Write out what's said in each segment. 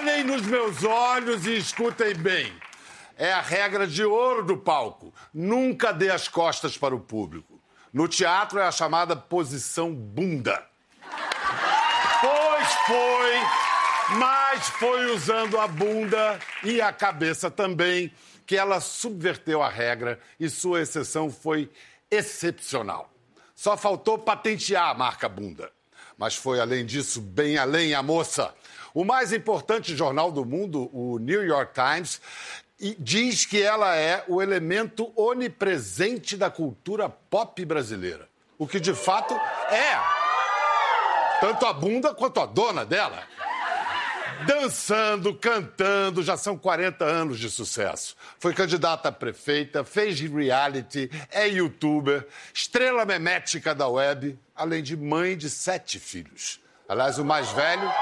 Olhem nos meus olhos e escutem bem. É a regra de ouro do palco. Nunca dê as costas para o público. No teatro é a chamada posição bunda. Pois foi, mas foi usando a bunda e a cabeça também que ela subverteu a regra e sua exceção foi excepcional. Só faltou patentear a marca bunda. Mas foi além disso, bem além a moça. O mais importante jornal do mundo, o New York Times, diz que ela é o elemento onipresente da cultura pop brasileira. O que de fato é. Tanto a bunda quanto a dona dela. Dançando, cantando, já são 40 anos de sucesso. Foi candidata a prefeita, fez reality, é youtuber, estrela memética da web, além de mãe de sete filhos. Aliás, o mais velho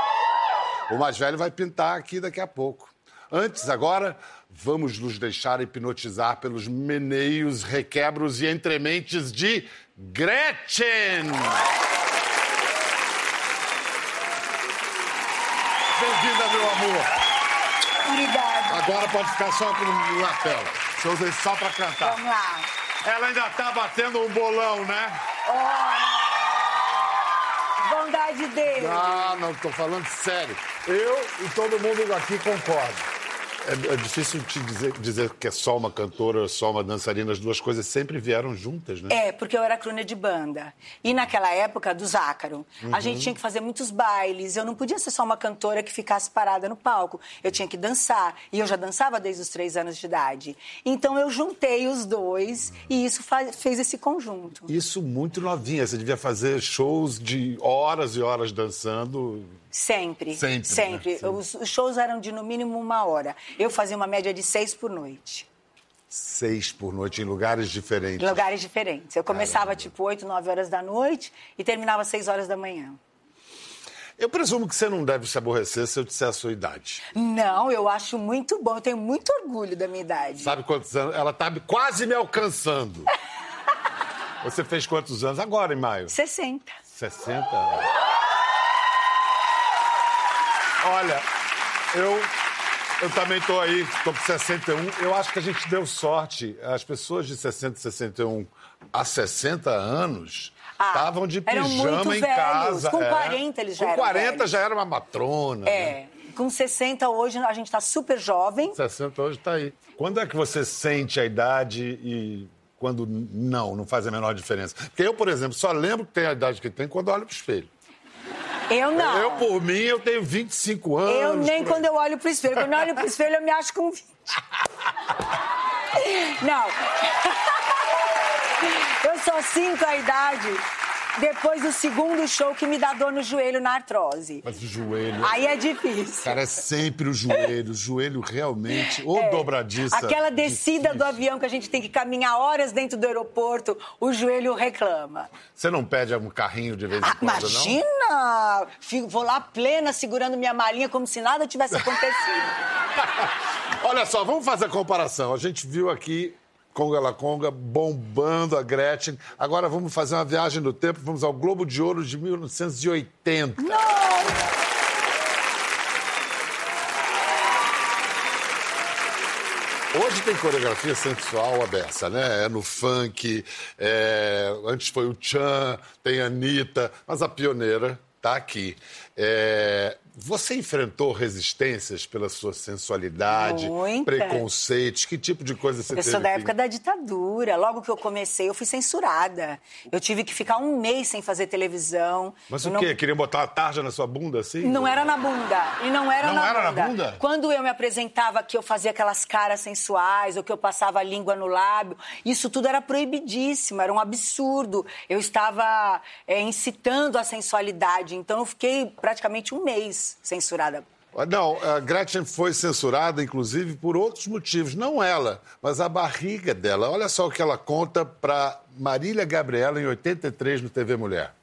o mais velho vai pintar aqui daqui a pouco. Antes, agora, vamos nos deixar hipnotizar pelos meneios, requebros e entrementes de Gretchen! Bem-vinda, meu amor! Obrigada. Agora pode ficar só com o lapela. Eu usei só pra cantar. Vamos lá. Ela ainda tá batendo um bolão, né? Oh bondade dele. Ah, não, tô falando sério. Eu e todo mundo aqui concorda. É, é, difícil te dizer, dizer que é só uma cantora, só uma dançarina. As duas coisas sempre vieram juntas, né? É, porque eu era crooner de banda. E naquela época, do Zácaro, uhum. a gente tinha que fazer muitos bailes. Eu não podia ser só uma cantora que ficasse parada no palco. Eu tinha que dançar. E eu já dançava desde os três anos de idade. Então eu juntei os dois uhum. e isso fez esse conjunto. Isso muito novinha. Você devia fazer shows de horas e horas dançando. Sempre. Sempre. Sempre. Né? Os, os, shows eram de no mínimo uma hora. Eu fazia uma média de seis por noite. Seis por noite, em lugares diferentes? Em lugares diferentes. Eu começava Caramba. tipo oito, nove horas da noite e terminava seis horas da manhã. Eu presumo que você não deve se aborrecer se eu disser a sua idade. Não, eu acho muito bom. Eu tenho muito orgulho da minha idade. Sabe quantos anos? Ela tá quase me alcançando. você fez quantos anos agora, em maio? 60. 60? Olha, eu, eu também estou aí, estou com 61. Eu acho que a gente deu sorte. As pessoas de 60, 61 a 60 anos estavam ah, de pijama em velhos. casa. Com 40 é. eles já com eram. Com 40 velhos. já era uma matrona. É. Né? Com 60 hoje a gente está super jovem. 60 hoje está aí. Quando é que você sente a idade e quando não, não faz a menor diferença? Porque eu, por exemplo, só lembro que tem a idade que tem quando olho para o espelho. Eu não. Eu, por mim, eu tenho 25 anos. Eu nem quando eu olho pro espelho. Quando eu olho pro espelho, eu me acho com 20. não. eu só sinto a idade depois do segundo show que me dá dor no joelho na artrose. Mas o joelho. Aí é difícil. Cara, é sempre o joelho. O joelho realmente. Ou é, dobradiça. Aquela descida difícil. do avião que a gente tem que caminhar horas dentro do aeroporto, o joelho reclama. Você não pede um carrinho de vez em ah, quando, imagina! não? Imagina! Vou lá plena, segurando minha malinha como se nada tivesse acontecido. Olha só, vamos fazer a comparação. A gente viu aqui Conga La Conga, bombando a Gretchen. Agora vamos fazer uma viagem no tempo, vamos ao Globo de Ouro de 1980. Não! Hoje tem coreografia sensual aberta, né? É no funk, é... antes foi o Chan, tem a Anitta, mas a pioneira tá aqui. É... Você enfrentou resistências pela sua sensualidade, Muita. preconceitos? Que tipo de coisa você eu teve? Eu sou da época da ditadura. Logo que eu comecei, eu fui censurada. Eu tive que ficar um mês sem fazer televisão. Mas o não... quê? Queriam botar uma tarja na sua bunda assim? Não era na bunda. E não era, não na, era bunda. na bunda. Quando eu me apresentava que eu fazia aquelas caras sensuais, ou que eu passava a língua no lábio, isso tudo era proibidíssimo, era um absurdo. Eu estava é, incitando a sensualidade. Então eu fiquei praticamente um mês censurada. Não, a Gretchen foi censurada, inclusive, por outros motivos. Não ela, mas a barriga dela. Olha só o que ela conta para Marília Gabriela em 83 no TV Mulher.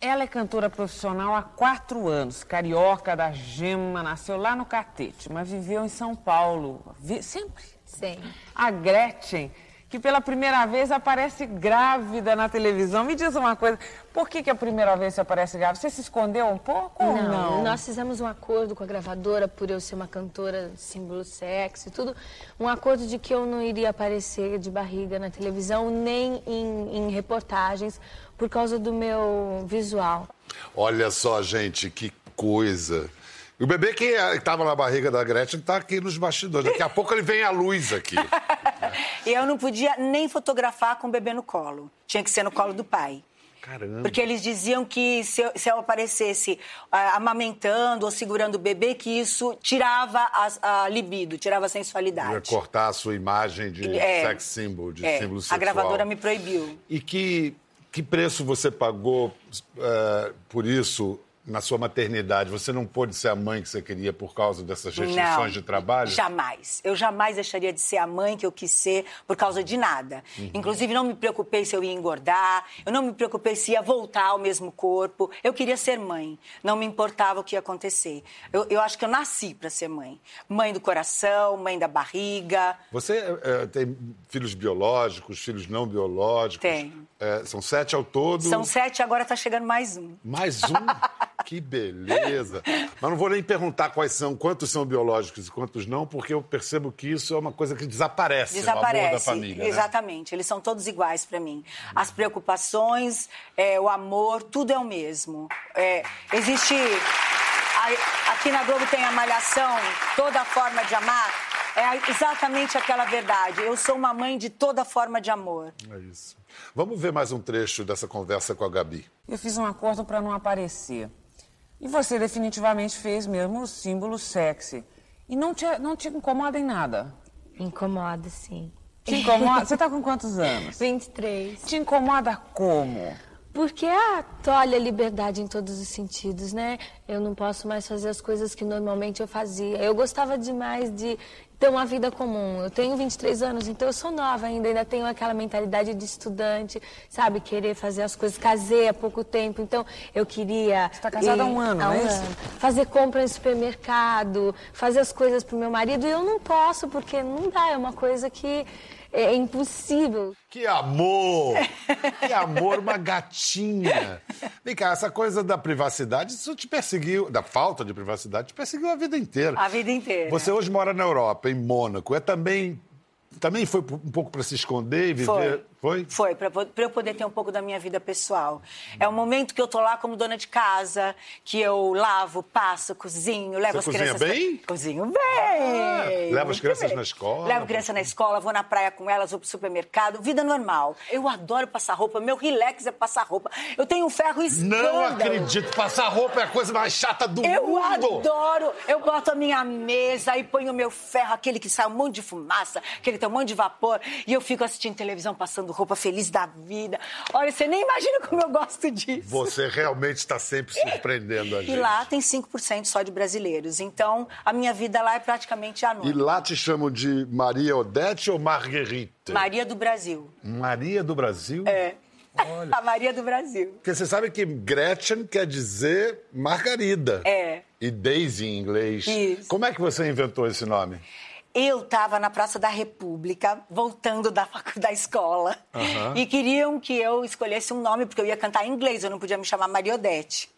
Ela é cantora profissional há quatro anos, carioca da Gema, nasceu lá no Catete, mas viveu em São Paulo. Vi... Sempre? Sim. A Gretchen que pela primeira vez aparece grávida na televisão. Me diz uma coisa, por que, que a primeira vez você aparece grávida? Você se escondeu um pouco não, ou não? Nós fizemos um acordo com a gravadora, por eu ser uma cantora símbolo sexy e tudo, um acordo de que eu não iria aparecer de barriga na televisão, nem em, em reportagens, por causa do meu visual. Olha só, gente, que coisa. E o bebê que estava na barriga da Gretchen está aqui nos bastidores. Daqui a pouco ele vem à luz aqui. E eu não podia nem fotografar com o bebê no colo. Tinha que ser no colo do pai. Caramba. Porque eles diziam que se eu, se eu aparecesse ah, amamentando ou segurando o bebê, que isso tirava a, a libido, tirava a Ia sensualidade. cortar a sua imagem de É. sex symbol, de É, símbolo a sexual. gravadora me proibiu. E que, que preço você pagou eh, por isso na sua maternidade? Você não pôde ser a mãe que você queria por causa dessas restrições Não, de trabalho? Jamais. Eu jamais deixaria de ser a mãe que eu quis ser por causa de nada. Uhum. Inclusive, não me preocupei se eu ia engordar, eu não me preocupei se ia voltar ao mesmo corpo. Eu queria ser mãe. Não me importava o que ia acontecer. Eu, eu acho que eu nasci para ser mãe. Mãe do coração, mãe da barriga. Você eh, tem filhos biológicos, filhos não biológicos? Tenho. Eh, são sete ao todo? São sete, agora está chegando mais um. Mais um? que beleza! Mas não vou nem perguntar quais são, quantos são biológicos e quantos não, porque eu percebo que isso é uma coisa que desaparece, no amor da Desaparece. família. né? Exatamente. Eles são todos iguais para mim. As preocupações, é, o amor, tudo é o mesmo. É, existe. a- aqui na Globo tem a malhação, toda forma de amar. É exatamente aquela verdade. Eu sou uma mãe de toda forma de amor. É isso. Vamos ver mais um trecho dessa conversa com a Gabi. Eu fiz um acordo para não aparecer. E você definitivamente fez mesmo o símbolo sexy. E não te, não te incomoda em nada. Me incomoda, sim. Te incomoda? Você tá com quantos anos? 23. Te incomoda como? Porque ah, a liberdade em todos os sentidos, né? Eu não posso mais fazer as coisas que normalmente eu fazia. Eu gostava demais de ter uma vida comum. Eu tenho 23 anos, então eu sou nova ainda, ainda tenho aquela mentalidade de estudante, sabe? Querer fazer as coisas. Casei há pouco tempo, então eu queria. Você tá casada há um ano, há não é um isso? ano. Fazer compra em supermercado, fazer as coisas pro meu marido, e eu não posso, porque não dá, é uma coisa que é impossível. Que amor! Que amor, uma gatinha! Vem cá, essa coisa da privacidade, isso te perseguiu, da falta de privacidade, te perseguiu a vida inteira. A vida inteira. Você hoje mora na Europa, em Mônaco. É também. Também foi um pouco para se esconder e viver. Foi. Foi? Foi, para eu poder ter um pouco da minha vida pessoal. É o momento que eu tô lá como dona de casa, que eu lavo, passo, cozinho, levo Você as cozinha crianças. bem? Cozinho bem! Ah, leva as crianças bem. na escola? Levo criança na escola, vou na praia com elas, vou pro supermercado. Vida normal. Eu adoro passar roupa, meu relax é passar roupa. Eu tenho um ferro escândalo. Não acredito. Passar roupa é a coisa mais chata do Eu mundo. adoro! Eu boto a minha mesa e ponho o meu ferro, aquele que sai um monte de fumaça, aquele que tem um monte de vapor, e eu fico assistindo televisão, passando roupa, feliz da vida. Olha, você nem imagina como eu gosto disso. Você realmente está sempre surpreendendo a gente. E lá tem 5% só de brasileiros. Então, a minha vida lá é praticamente E anônima. lá te chamam de Maria Odete ou Marguerite? Maria do Brasil. Maria do Brasil? É. A Maria do Brasil. Porque você sabe que Gretchen quer dizer Margarida. É. E Daisy em inglês. Isso. Como é que você inventou esse nome? Eu estava na Praça da República, voltando da, da escola, e queriam que eu escolhesse um nome, porque eu ia cantar em inglês, eu não podia me chamar Mariodete.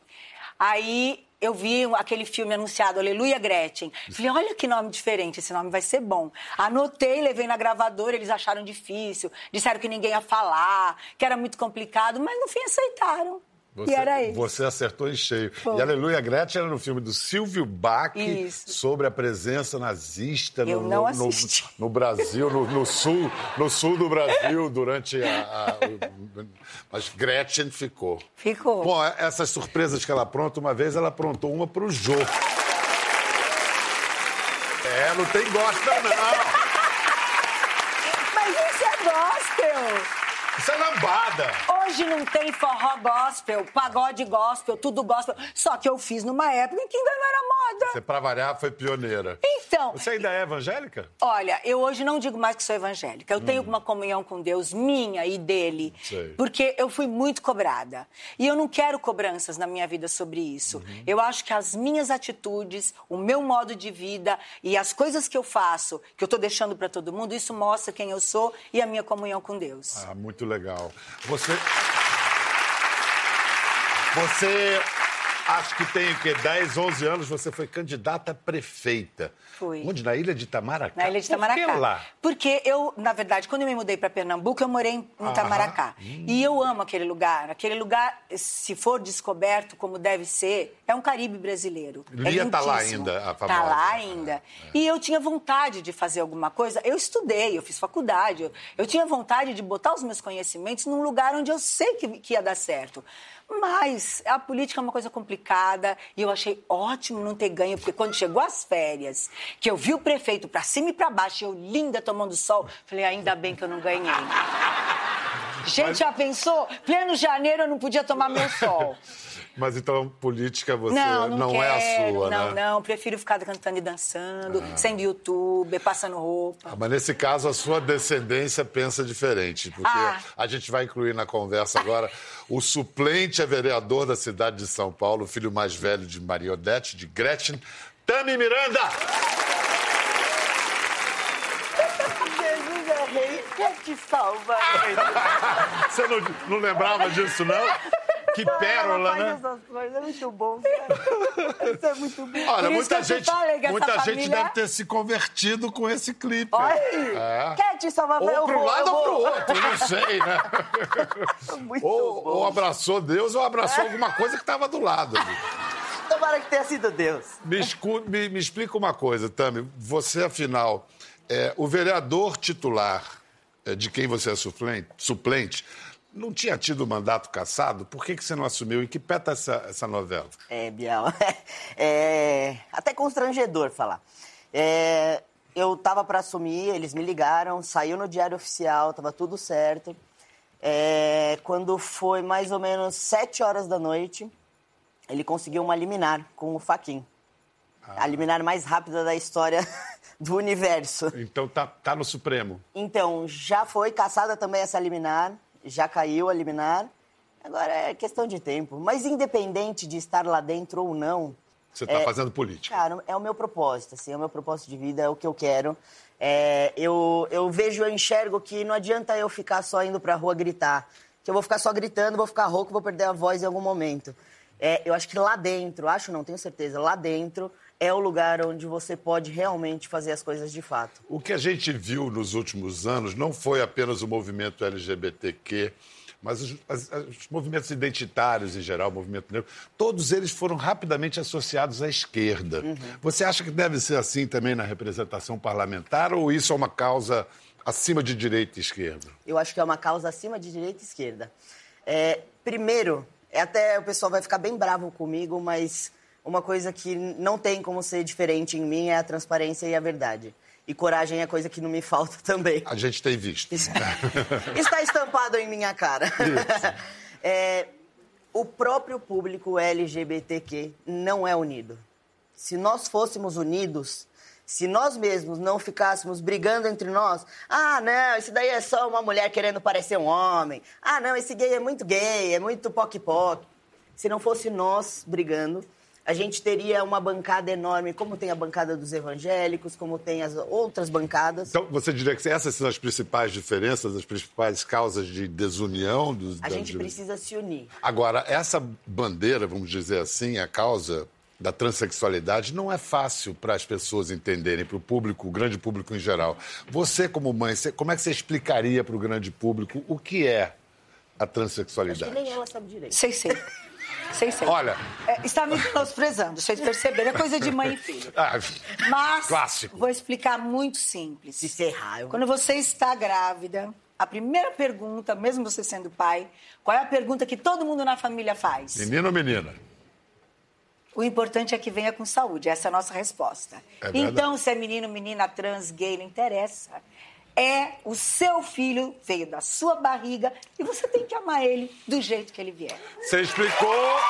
Aí eu vi aquele filme anunciado, Aleluia Gretchen. Falei, olha que nome diferente, esse nome vai ser bom. Anotei, levei na gravadora, eles acharam difícil, disseram que ninguém ia falar, que era muito complicado, mas no fim aceitaram. Você, e era isso. Você acertou em cheio. Foi. E Aleluia Gretchen era no filme do Silvio Bach Isso. sobre a presença nazista no, no- no- no Brasil, no, no sul, no sul do Brasil, durante a. a- o- mas Gretchen ficou. Ficou. Bom, essas surpresas que ela apronta, uma vez ela aprontou uma pro Jô. É, não tem gosta, não. Mas isso é gospel! Isso é lambada. Hoje não tem forró gospel, pagode gospel, tudo gospel. Só que eu fiz numa época em que ainda não era moda. Você, pra variar, foi pioneira. Então, Você ainda é evangélica? Olha, eu hoje não digo mais que sou evangélica. Eu tenho uma comunhão com Deus minha e dele. Sei. Porque eu fui muito cobrada. E eu não quero cobranças na minha vida sobre isso. Eu acho que as minhas atitudes, o meu modo de vida e as coisas que eu faço, que eu tô deixando para todo mundo, isso mostra quem eu sou e a minha comunhão com Deus. Ah, muito legal. Você. Você. Acho que tem o quê? 10, 11 anos, você foi candidata a prefeita. Fui. Onde? Na ilha de Itamaracá? Na Ilha de Por Itamaracá. que lá? Porque eu, na verdade, quando eu me mudei para Pernambuco, eu morei em Itamaracá. E eu amo aquele lugar. Aquele lugar, se for descoberto como deve ser, é um Caribe brasileiro. Lia é tá lá ainda, a Tá famosa. lá ainda. E eu tinha vontade de fazer alguma coisa. Eu estudei, eu fiz faculdade. Eu, eu tinha vontade de botar os meus conhecimentos num lugar onde eu sei que, que ia dar certo. Mas a política é uma coisa complicada e eu achei ótimo não ter ganho, porque quando chegou as férias, que eu vi o prefeito pra cima e pra baixo, eu linda tomando sol, falei, ainda bem que eu não ganhei. Gente, já pensou? Pleno janeiro eu não podia tomar meu sol. Mas então, política você não, não, quero, é a sua, não, né? não. Prefiro ficar cantando e dançando, sendo youtuber, passando roupa. Ah, Mas nesse caso, a sua descendência pensa diferente, porque Ah. a gente vai incluir na conversa agora o suplente a vereador da cidade de São Paulo, o filho mais velho de Maria Odete, de Gretchen, Tami Miranda! Jesus é rei, quer te salvar. Você não, não lembrava disso, não? Que pérola, né? essas coisas, é muito bom. Isso é muito bom. Olha, muita gente, muita gente deve ter se convertido com esse clipe. Olha, É. quer te salvar? Ou vou, lado ou para o vou. outro, não sei, né? Muito Ou, bom. ou abraçou Deus ou abraçou alguma coisa que estava do lado. ali. Tomara que tenha sido Deus. Me, escu- me- me explica uma coisa, Tami. Você, afinal, é, o vereador titular é, de quem você é suplente, suplente não tinha tido mandato cassado? Por que, que você não assumiu? Em que pé tá essa, essa novela? É, Biel, é até constrangedor falar. É, eu tava para assumir, eles me ligaram, saiu no Diário Oficial, tava tudo certo. É, quando foi mais ou menos sete horas da noite, ele conseguiu uma liminar com o Faquin. A liminar mais rápida da história do universo. Então tá, tá no Supremo. Então, já foi caçada também essa liminar, já caiu a liminar. Agora é questão de tempo. Mas independente de estar lá dentro ou não, Você está fazendo política. Cara, é o meu propósito, assim, é o meu propósito de vida, é o que eu quero. É, eu, eu vejo, eu enxergo que não adianta eu ficar só indo pra rua gritar. Que eu vou ficar só gritando, vou ficar rouco, vou perder a voz em algum momento. É, eu acho que lá dentro, acho não, tenho certeza, lá dentro é o lugar onde você pode realmente fazer as coisas de fato. O que a gente viu nos últimos anos não foi apenas o movimento LGBTQ, mas os, as- os movimentos identitários em geral, o movimento negro, todos eles foram rapidamente associados à esquerda. Você acha que deve ser assim também na representação parlamentar ou isso é uma causa acima de direita e esquerda? Eu acho que é uma causa acima de direita e esquerda. É, primeiro, é até o pessoal vai ficar bem bravo comigo, mas uma coisa que não tem como ser diferente em mim é a transparência e a verdade. E coragem é coisa que não me falta também. A gente tem visto. Está estampado em minha cara. É, o próprio público LGBTQ não é unido. Se nós fôssemos unidos, se nós mesmos não ficássemos brigando entre nós, ah, não, isso daí é só uma mulher querendo parecer um homem. Ah, não, esse gay é muito gay, é muito poc-poc. Se não fosse nós brigando, a gente teria uma bancada enorme, como tem a bancada dos evangélicos, como tem as outras bancadas. Então, você diria que essas são as principais diferenças, as principais causas de desunião dos A gente precisa se unir. Agora, essa bandeira, vamos dizer assim, a causa da transexualidade, não é fácil para as pessoas entenderem, para o público, o grande público em geral. Você, como mãe, você- como é que você explicaria para o grande público o que é a Acho que transexualidade? nem ela sabe direito. Sei, sei. Sei, sei. Olha, É, está me menosprezando, vocês perceberam, é coisa de mãe e filho. ah, Mas Clássico. vou explicar muito simples. Se serrar, eu... Quando você está grávida, a primeira pergunta, mesmo você sendo pai, qual é a pergunta que todo mundo na família faz? menino ou menina? O importante é que venha com saúde, essa é a nossa resposta. É então, se é menino, menina, trans, gay, não interessa. É o seu filho, veio da sua barriga e você tem que amar ele do jeito que ele vier. Você explicou.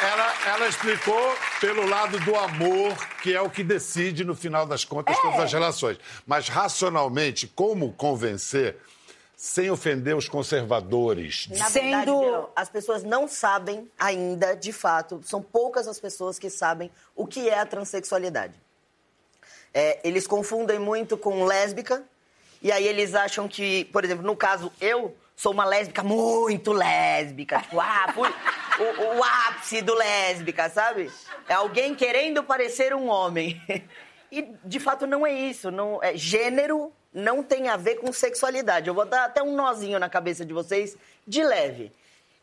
É. Ela, ela explicou pelo lado do amor, que é o que decide, no final das contas, É. todas as relações. Mas, racionalmente, como convencer sem ofender os conservadores? Na Sendo- verdade, Biel, as pessoas não sabem ainda, de fato, são poucas as pessoas que sabem o que é a transexualidade. É, eles confundem muito com lésbica, e aí eles acham que, por exemplo, no caso, eu sou uma lésbica muito lésbica. Tipo, ah, fui o, o ápice do lésbica, sabe? É alguém querendo parecer um homem. E, de fato, não é isso. Não, é, gênero não tem a ver com sexualidade. Eu vou dar até um nozinho na cabeça de vocês, de leve.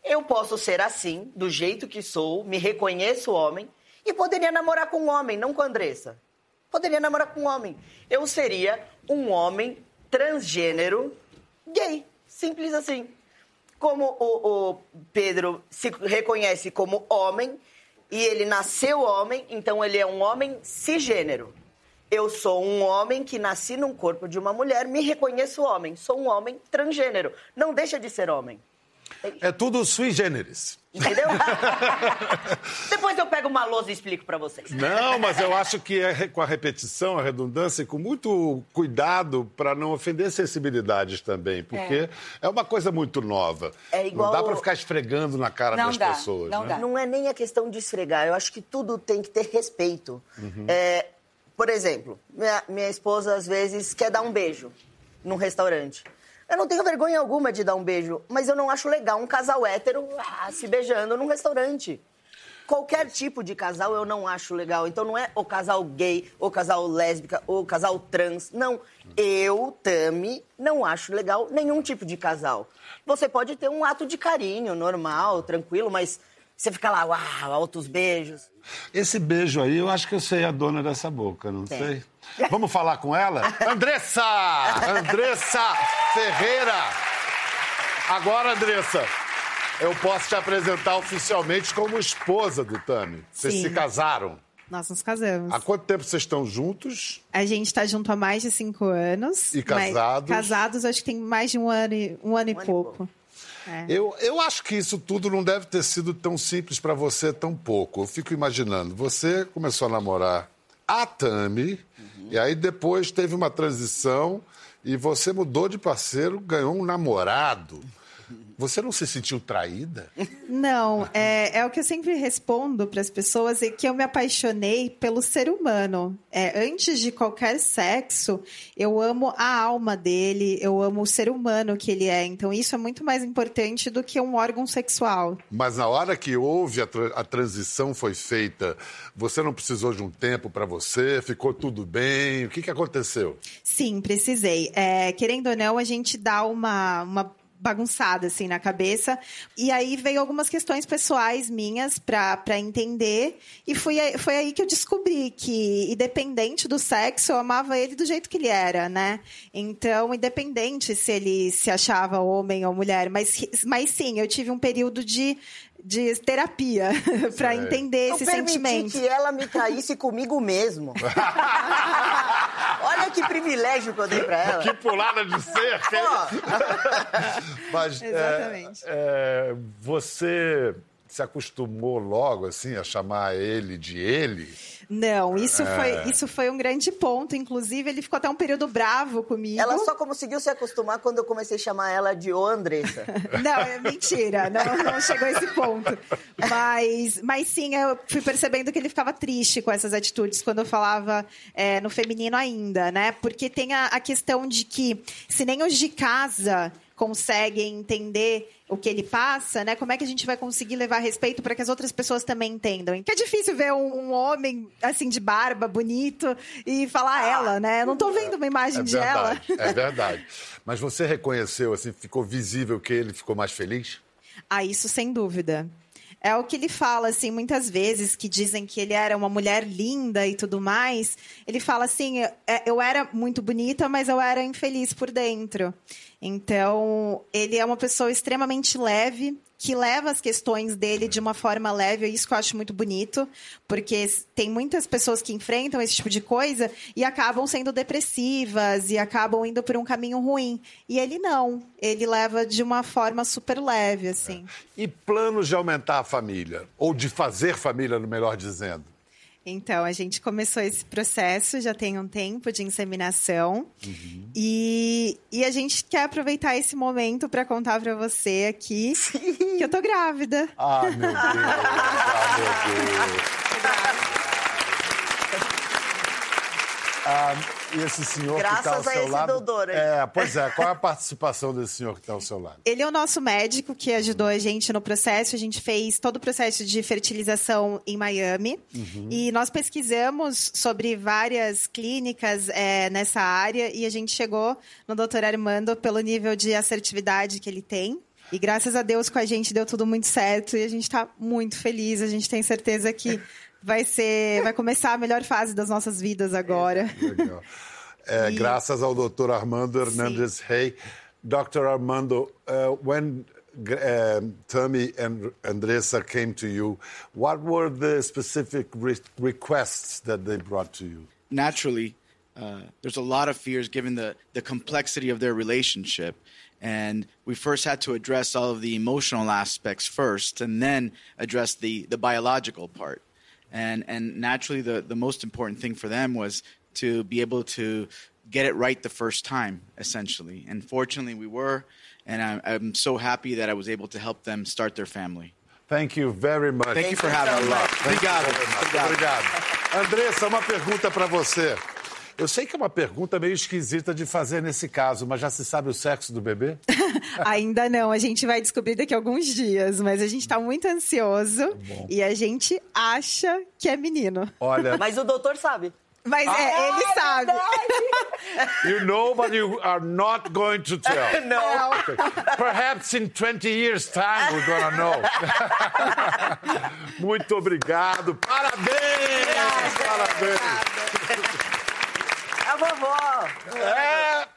Eu posso ser assim, do jeito que sou, me reconheço homem, e poderia namorar com um homem, não com a Andressa. Poderia namorar com um homem. Eu seria um homem transgênero gay. Simples assim. Como o, o Pedro se reconhece como homem e ele nasceu homem, então ele é um homem cisgênero. Eu sou um homem que nasci num corpo de uma mulher, me reconheço homem. Sou um homem transgênero. Não deixa de ser homem. É tudo sui generis. Entendeu? Depois eu pego uma lousa e explico pra vocês. Não, mas eu acho que é com a repetição, a redundância e com muito cuidado para não ofender sensibilidades também, porque é. uma coisa muito nova. É igual- Não dá para ficar esfregando na cara Não das dá, pessoas. não né? dá. Não é nem a questão de esfregar. Eu acho que tudo tem que ter respeito. É, por exemplo, minha, minha esposa às vezes quer dar um beijo num restaurante. Eu não tenho vergonha alguma de dar um beijo, mas eu não acho legal um casal hétero ah, se beijando num restaurante. Qualquer tipo de casal eu não acho legal. Então não é o casal gay, o casal lésbica, o casal trans. Não. Eu, Tami, não acho legal nenhum tipo de casal. Você pode ter um ato de carinho normal, tranquilo, mas você fica lá, uau, altos beijos. Esse beijo aí, eu acho que eu sei a dona dessa boca, não Tem. sei. Vamos falar com ela? Andressa! Andressa Ferreira! Agora, Andressa, eu posso te apresentar oficialmente como esposa do Tami. Vocês Sim. se casaram. Nós nos casamos. Há quanto tempo vocês estão juntos? A gente tá junto há mais de cinco anos. E mas casados? Casados, acho que tem mais de um ano e, um ano e Um ano e pouco. Eu, eu acho que isso tudo não deve ter sido tão simples para você tão pouco. Eu fico imaginando, você começou a namorar a Tami, e aí depois teve uma transição e você mudou de parceiro, ganhou um namorado. Você não se sentiu traída? Não, é, é o que eu sempre respondo para as pessoas, é que eu me apaixonei pelo ser humano. É, antes de qualquer sexo, eu amo a alma dele, eu amo o ser humano que ele é. Então, isso é muito mais importante do que um órgão sexual. Mas na hora que houve a, tra- a transição foi feita, você não precisou de um tempo para você? Ficou tudo bem? O que, que aconteceu? Sim, precisei. É, querendo ou não, a gente dá uma, uma bagunçada assim na cabeça. E aí veio algumas questões pessoais minhas para entender. E foi, foi aí que eu descobri que, independente do sexo, eu amava ele do jeito que ele era, né? Então, independente se ele se achava homem ou mulher. Mas, mas sim, eu tive um período de, de terapia para entender Eu esse permiti sentimento. que ela me traísse comigo mesmo. Olha que privilégio que eu dei pra ela. Que pulada de cerca! Mas é, Exatamente. é, você se acostumou logo assim a chamar ele de ele? Não, isso, É. foi, isso foi um grande ponto. Inclusive, ele ficou até um período bravo comigo. ela só conseguiu se acostumar quando eu comecei a chamar ela de ô Andressa. Não, é mentira. Não, não chegou a esse ponto. Mas, mas sim, eu fui percebendo que ele ficava triste com essas atitudes quando eu falava é, no feminino ainda, né? Porque tem a, a questão de que se nem os de casa conseguem entender o que ele passa, né? Como é que a gente vai conseguir levar respeito para que as outras pessoas também entendam? Que é difícil ver um, um homem assim de barba, bonito e falar ela, né? Eu não tô vendo uma imagem É de ela. verdade, é verdade. Mas você reconheceu, assim, ficou visível que ele ficou mais feliz? Ah, isso sem dúvida. É o que ele fala, assim, muitas vezes, que dizem que ele era uma mulher linda e tudo mais. Ele fala assim: "É, eu era muito bonita, mas eu era infeliz por dentro. Então, ele é uma pessoa extremamente leve, que leva as questões dele de uma forma leve, é isso que eu acho muito bonito, porque tem muitas pessoas que enfrentam esse tipo de coisa e acabam sendo depressivas e acabam indo por um caminho ruim. E ele não, ele leva de uma forma super leve, assim. E planos de aumentar a família, ou de fazer família, melhor dizendo? Então, a gente começou esse processo já tem um tempo de inseminação. Uhum. E, e a gente quer aproveitar esse momento para contar para você aqui Sim. que eu tô grávida. Ah, meu Deus! ah, meu Deus! Ah, e esse senhor Graças que está ao seu a esse lado... doutor aí. É, pois é. Qual é a participação desse senhor que está ao seu lado? Ele é o nosso médico que ajudou a gente no processo. A gente fez todo o processo de fertilização em Miami. Uhum. E nós pesquisamos sobre várias clínicas é, nessa área e a gente chegou no doutor Armando pelo nível de assertividade que ele tem. E graças a Deus com a gente deu tudo muito certo e a gente está muito feliz. A gente tem certeza que vai ser, vai começar a melhor fase das nossas vidas agora. Legal. É, e... Graças ao Dr. Armando Hernandez Rey. Dr. Armando, uh, when uh, Tammy and Andressa came to you, what were the specific re requests that they brought to you? Naturally, uh, there's a lot of fears given the, the complexity of their relationship. And we first had to address all of the emotional aspects first and then address the, the biological part and and naturally the the most important thing for them was to be able to get it right the first time essentially and fortunately we were and I'm, I'm so happy that I was able to help them start their family. Thank you very much. Thank you for having me. Obrigado. Obrigado. Andressa, uma pergunta para você. Eu sei que é uma pergunta meio esquisita de fazer nesse caso, mas já se sabe o sexo do bebê? Ainda não, a gente vai descobrir daqui a alguns dias, mas a gente está muito ansioso tá e a gente acha que é menino. Olha. Mas o doutor sabe. Mas é, ah, é, ele sabe. you know, but you are not going to tell. No. Okay. Perhaps in 20 years' time we're gonna know. Muito obrigado. Parabéns! Parabéns! Vovó. É.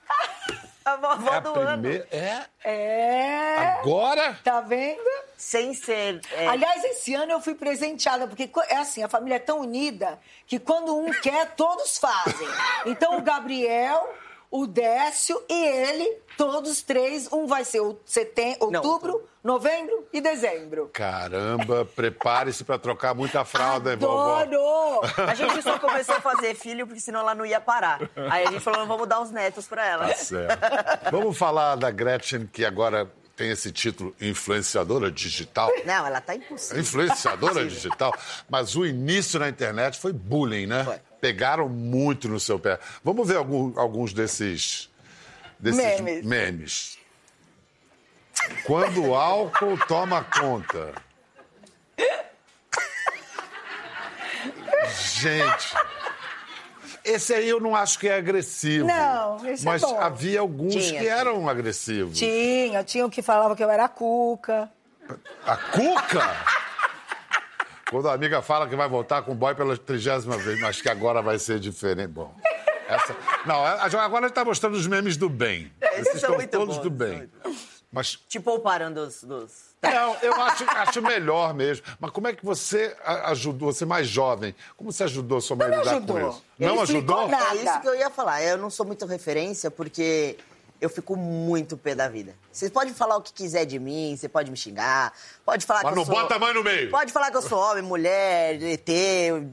A vovó é do primeira... ano. É? É. Agora? Tá vendo? Sem ser. É... Aliás, esse ano eu fui presenteada, porque é assim, a família é tão unida que quando um quer, todos fazem. Então o Gabriel o Décio e ele, todos três. Um vai ser o setembro, outubro, Não, novembro e dezembro. Caramba, prepare-se para trocar muita fralda, Adoro! vovó. A gente só começou a fazer filho porque senão ela não ia parar. Aí a gente falou, vamos dar os netos para ela. Tá certo. Vamos falar da Gretchen, que agora tem esse título influenciadora digital. Não, ela tá impossível. Influenciadora digital. Mas o início na internet foi bullying, né? Foi pegaram muito no seu pé. Vamos ver algum, alguns desses, desses memes. memes. Quando o álcool toma conta. Gente. Esse aí eu não acho que é agressivo. Não, esse Mas é bom. havia alguns tinha, que eram agressivos. Tinha, tinha o que falava que eu era a Cuca. A Cuca? Quando a amiga fala que vai voltar com o boy pela trigésima vez, mas que agora vai ser diferente. Bom. Essa... Não, agora ele está mostrando os memes do bem. É, esses, esses estão todos bons, do bem. Mas... Te pouparam dos... dos... Não, eu acho, acho melhor mesmo. Mas como é que você ajudou, você mais jovem, como você ajudou sua mãe a lidar com isso? Ele não ajudou? Nada. É isso que eu ia falar. Eu não sou muito referência, porque eu fico muito pé da vida. Vocês podem falar o que quiser de mim, você pode me xingar, pode falar Mas que eu não sou... bota a mãe no meio. Pode falar que eu sou homem, mulher, ET,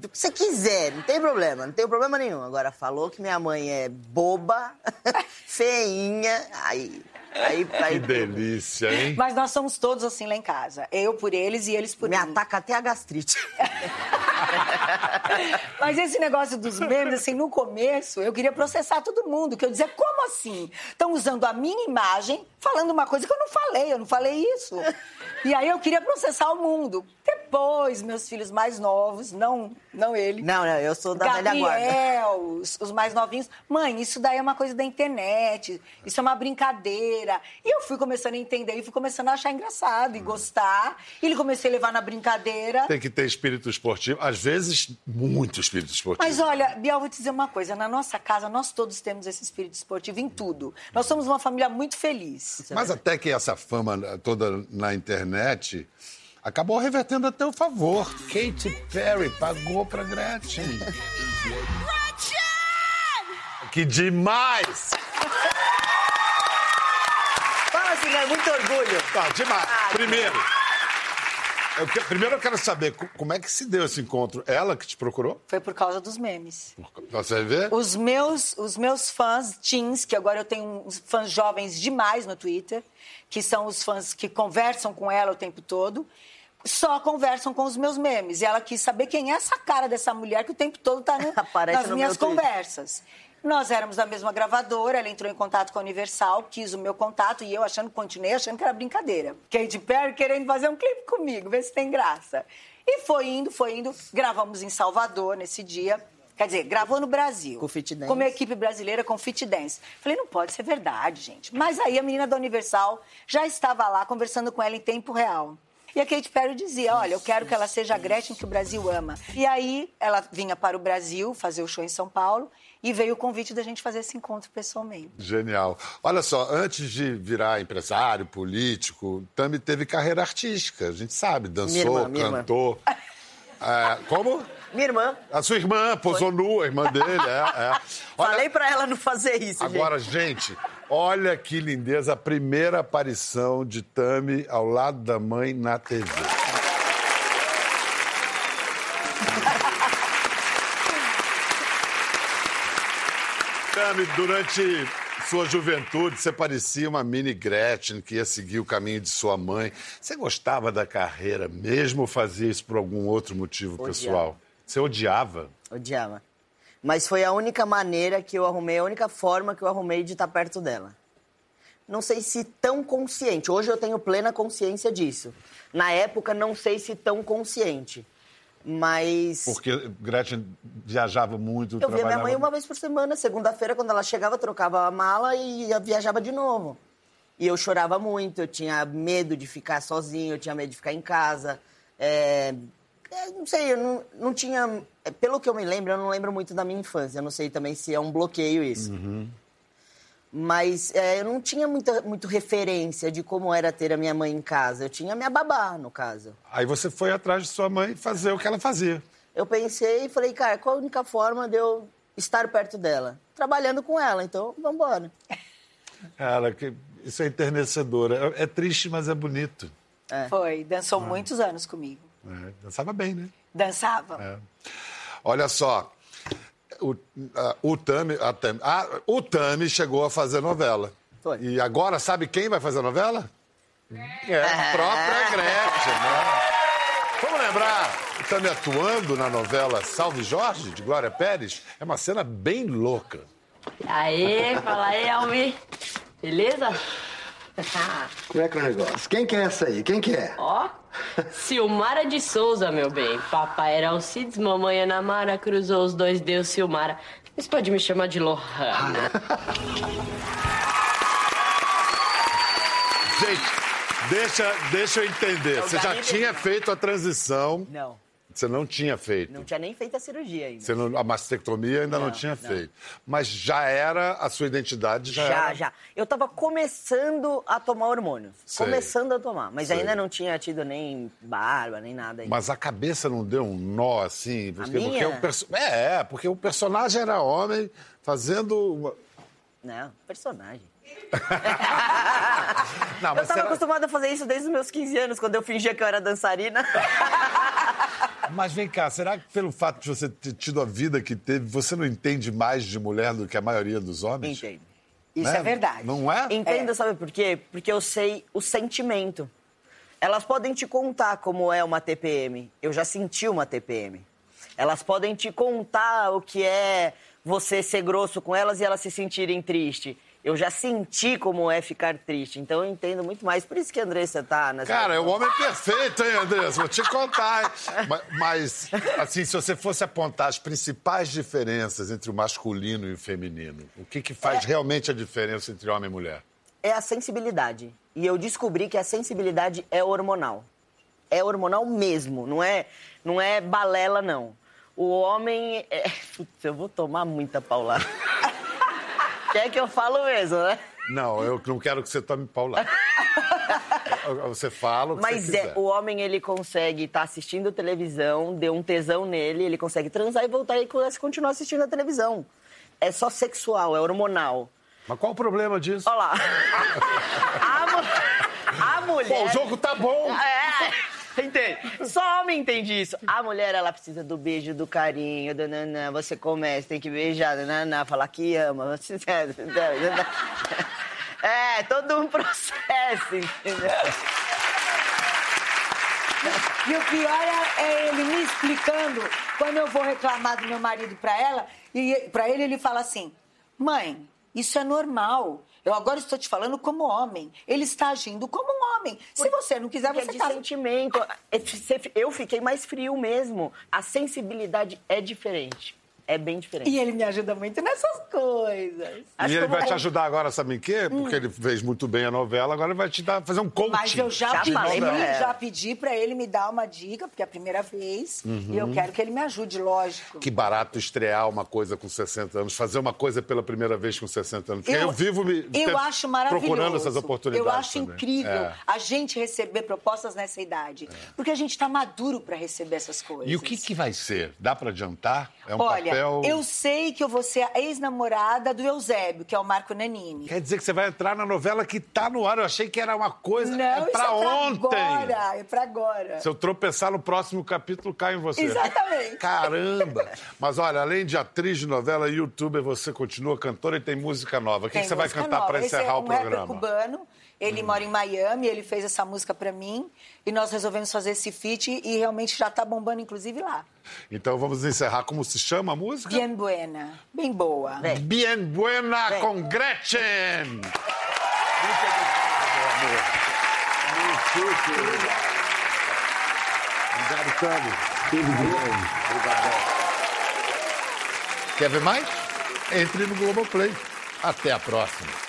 o que você quiser, não tem problema, não tem problema nenhum. Agora, falou que minha mãe é boba, feinha, aí Aí, aí, que delícia, hein? Mas nós somos todos assim lá em casa. Eu por eles e eles por Me mim. Me ataca até a gastrite. Mas esse negócio dos memes, assim, no começo, eu queria processar todo mundo. Que eu dizia, como assim? Estão usando a minha imagem, falando uma coisa que eu não falei, eu não falei isso. E aí eu queria processar o mundo. Depois, meus filhos mais novos, não, não ele. Não, não, eu sou da velha guarda. Gabriel, os, os mais novinhos. Mãe, isso daí é uma coisa da internet, isso é uma brincadeira. E eu fui começando a entender e fui começando a achar engraçado e gostar. E ele comecei a levar na brincadeira. Tem que ter espírito esportivo, às vezes, muito espírito esportivo. Mas olha, Biel, vou te dizer uma coisa. Na nossa casa, nós todos temos esse espírito esportivo em tudo. Nós somos uma família muito feliz. Mas até que essa fama toda na internet acabou revertendo a teu favor. Katy Perry pagou pra Gretchen. Que demais! Fala assim, né? Muito orgulho. Tá, demais. Ah, Primeiro, eu que- primeiro eu quero saber co- como é que se deu esse encontro. Ela que te procurou? Foi por causa dos memes. Você vê? Os meus, os meus fãs teens, que agora eu tenho fãs jovens demais no Twitter, que são os fãs que conversam com ela o tempo todo, só conversam com os meus memes. E ela quis saber quem é essa cara dessa mulher que o tempo todo está nas minhas meu Twitter. Nós éramos da mesma gravadora, ela entrou em contato com a Universal, quis o meu contato e eu achando, continuei achando que era brincadeira. Katy Perry querendo fazer um clipe comigo, ver se tem graça. E foi indo, foi indo, gravamos em Salvador nesse dia. Quer dizer, gravou no Brasil. Com Fit Dance. Com uma equipe brasileira com Fit Dance. Falei, não pode ser verdade, gente. Mas aí a menina da Universal já estava lá conversando com ela em tempo real. E a Katy Perry dizia: Olha, eu quero que ela seja a Gretchen que o Brasil ama. E aí ela vinha para o Brasil fazer o show em São Paulo e veio o convite da gente fazer esse encontro pessoalmente. Genial. Olha só, antes de virar empresário, político, Tami teve carreira artística. A gente sabe, dançou, Minha irmã, minha irmã. cantou. É, como? Minha irmã. A sua irmã posou nua, a irmã dele, é. é. Olha, Falei pra ela não fazer isso, Agora, gente, olha que lindeza, a primeira aparição de Tami ao lado da mãe na TV. Tami, durante sua juventude, você parecia uma mini Gretchen que ia seguir o caminho de sua mãe. Você gostava da carreira mesmo ou fazia isso por algum outro motivo Odiava. pessoal? Você odiava? Odiava. Mas foi a única maneira que eu arrumei, a única forma que eu arrumei de estar perto dela. Não sei se tão consciente. Hoje eu tenho plena consciência disso. Na época, não sei se tão consciente. Mas. Porque Gretchen viajava muito, Eu via minha mãe uma vez por semana. Segunda-feira, quando ela chegava, trocava a mala e ia- viajava de novo. E eu chorava muito, eu tinha medo de ficar sozinho, eu tinha medo de ficar em casa. É, é, não sei, eu não, não tinha. é, Pelo que eu me lembro, eu não lembro muito da minha infância. Eu não sei também se é um bloqueio isso. Mas é, eu não tinha muita muito referência de como era ter a minha mãe em casa. Eu tinha minha babá, no caso. Aí você foi atrás de sua mãe fazer o que ela fazia. Eu pensei e falei, cara, qual a única forma de eu estar perto dela? Trabalhando com ela, então vamos embora. Cara, que isso é enternecedor. É, é triste, mas é bonito. Foi, dançou muitos anos comigo. É, dançava bem, né? Dançava. É. Olha só, o, a- o, Tami, a Tami- ah, o Tami chegou a fazer novela. Foi. E agora, sabe quem vai fazer a novela? É a própria Gretchen, né? Vamos lembrar, o Tami atuando na novela Salve Jorge, de Glória Pérez, é uma cena bem louca. Aê, fala aí, Almi. Beleza? Como é que é o negócio? Quem que é essa aí? Quem que é? Ó, Silmara de Souza, meu bem. Papai era Alcides, mamãe Ana Mara, cruzou os dois, deu Silmara. Mas pode me chamar de Lohana. Gente, deixa, deixa eu entender. Você já tinha feito a transição, Não, você não tinha feito. não tinha nem feito a cirurgia ainda. Você não- a mastectomia ainda não, Não, tinha não. feito. Mas já era a sua identidade, já, Já, era. já. Eu tava começando a tomar hormônios. Sei. Começando a tomar. Mas Sei. ainda não tinha tido nem barba, nem nada ainda. Mas a cabeça não deu um nó assim? Porque, porque minha? o perso- é, é, porque o personagem era homem fazendo. uma- Não, personagem. Não, eu mas tava será- acostumada a fazer isso desde os meus 15 anos, quando eu fingia que eu era dançarina. Mas vem cá, será que pelo fato de você ter tido a vida que teve, você não entende mais de mulher do que a maioria dos homens? Entendo. Isso Né? é verdade. Não é? Entenda, sabe por quê? Porque eu sei o sentimento. Elas podem te contar como é uma TPM. Eu já senti uma TPM. Elas podem te contar o que é você ser grosso com elas e elas se sentirem tristes. Eu já senti como é ficar triste, então eu entendo muito mais. Por isso que a Andressa tá nessa. Cara, é o homem perfeito, hein, Andressa? Vou te contar, hein? Mas, mas, assim, se você fosse apontar as principais diferenças entre o masculino e o feminino, o que, que faz É. realmente a diferença entre homem e mulher? é a sensibilidade. E eu descobri que a sensibilidade é hormonal. É hormonal mesmo, não é, não é balela, não. O homem. É... Putz, eu vou tomar muita paulada. Quer que eu falo mesmo, né? Não, eu não quero que você tome paulada. Você fala o que Mas você é, o homem ele consegue estar assistindo televisão, deu um tesão nele, ele consegue transar e voltar e continuar assistindo a televisão. É só sexual, é hormonal. Mas qual o problema disso? Olha lá. A, a mulher. Pô, o jogo tá bom. É, entende? Só homem entende isso. A mulher, ela precisa do beijo, do carinho, do nanã. Você começa, tem que beijar, nanã, falar que ama. É, todo um processo, entendeu? E o pior é, é ele me explicando quando eu vou reclamar do meu marido pra ela e para ele ele fala assim: "Mãe, isso é normal. Eu agora estou te falando como homem. Ele está agindo como um homem. Se você não quiser, Porque você é de tá sentimento. Eu fiquei mais frio mesmo. A sensibilidade é diferente. É bem diferente. E ele me ajuda muito nessas coisas. E Acho ele que eu vai te ajudar agora, sabe em quê? Porque ele fez muito bem a novela, agora ele vai te dar, fazer um coaching. Mas eu já, Já pedi, falei já pedi pra ele me dar uma dica, porque é a primeira vez. E Uhum. eu quero que ele me ajude, lógico. Que barato estrear uma coisa com 60 anos, fazer uma coisa pela primeira vez com 60 anos. Porque eu, vivo me Eu acho maravilhoso. procurando essas oportunidades. Eu acho também. incrível É. a gente receber propostas nessa idade. Porque a gente está maduro para receber essas coisas. E o que, que vai ser? Dá pra adiantar? É um Olha, papel. eu sei que eu vou ser a ex-namorada do Eusébio, que é o Marco Nanini. Quer dizer que você vai entrar na novela que tá no ar. Eu achei que era uma coisa. Não, é isso pra é pra ontem. agora. É pra agora. Se eu tropeçar no próximo capítulo, cai em você. Exatamente. Caramba! Mas olha, além de atriz de novela, youtuber, você continua cantora e tem música nova. O que, que você vai cantar para encerrar é o um rapper programa? Cubano. Ele mora em Miami, ele fez essa música pra mim e nós resolvemos fazer esse feat e realmente já tá bombando, inclusive lá. Então vamos encerrar. Como se chama a música? Bien buena, bem boa. Bien Buena Vem. com Gretchen! Muito obrigado, Obrigado, Tânia. Tudo bem. Obrigado. Quer ver mais? Entre no Globoplay. Até a próxima.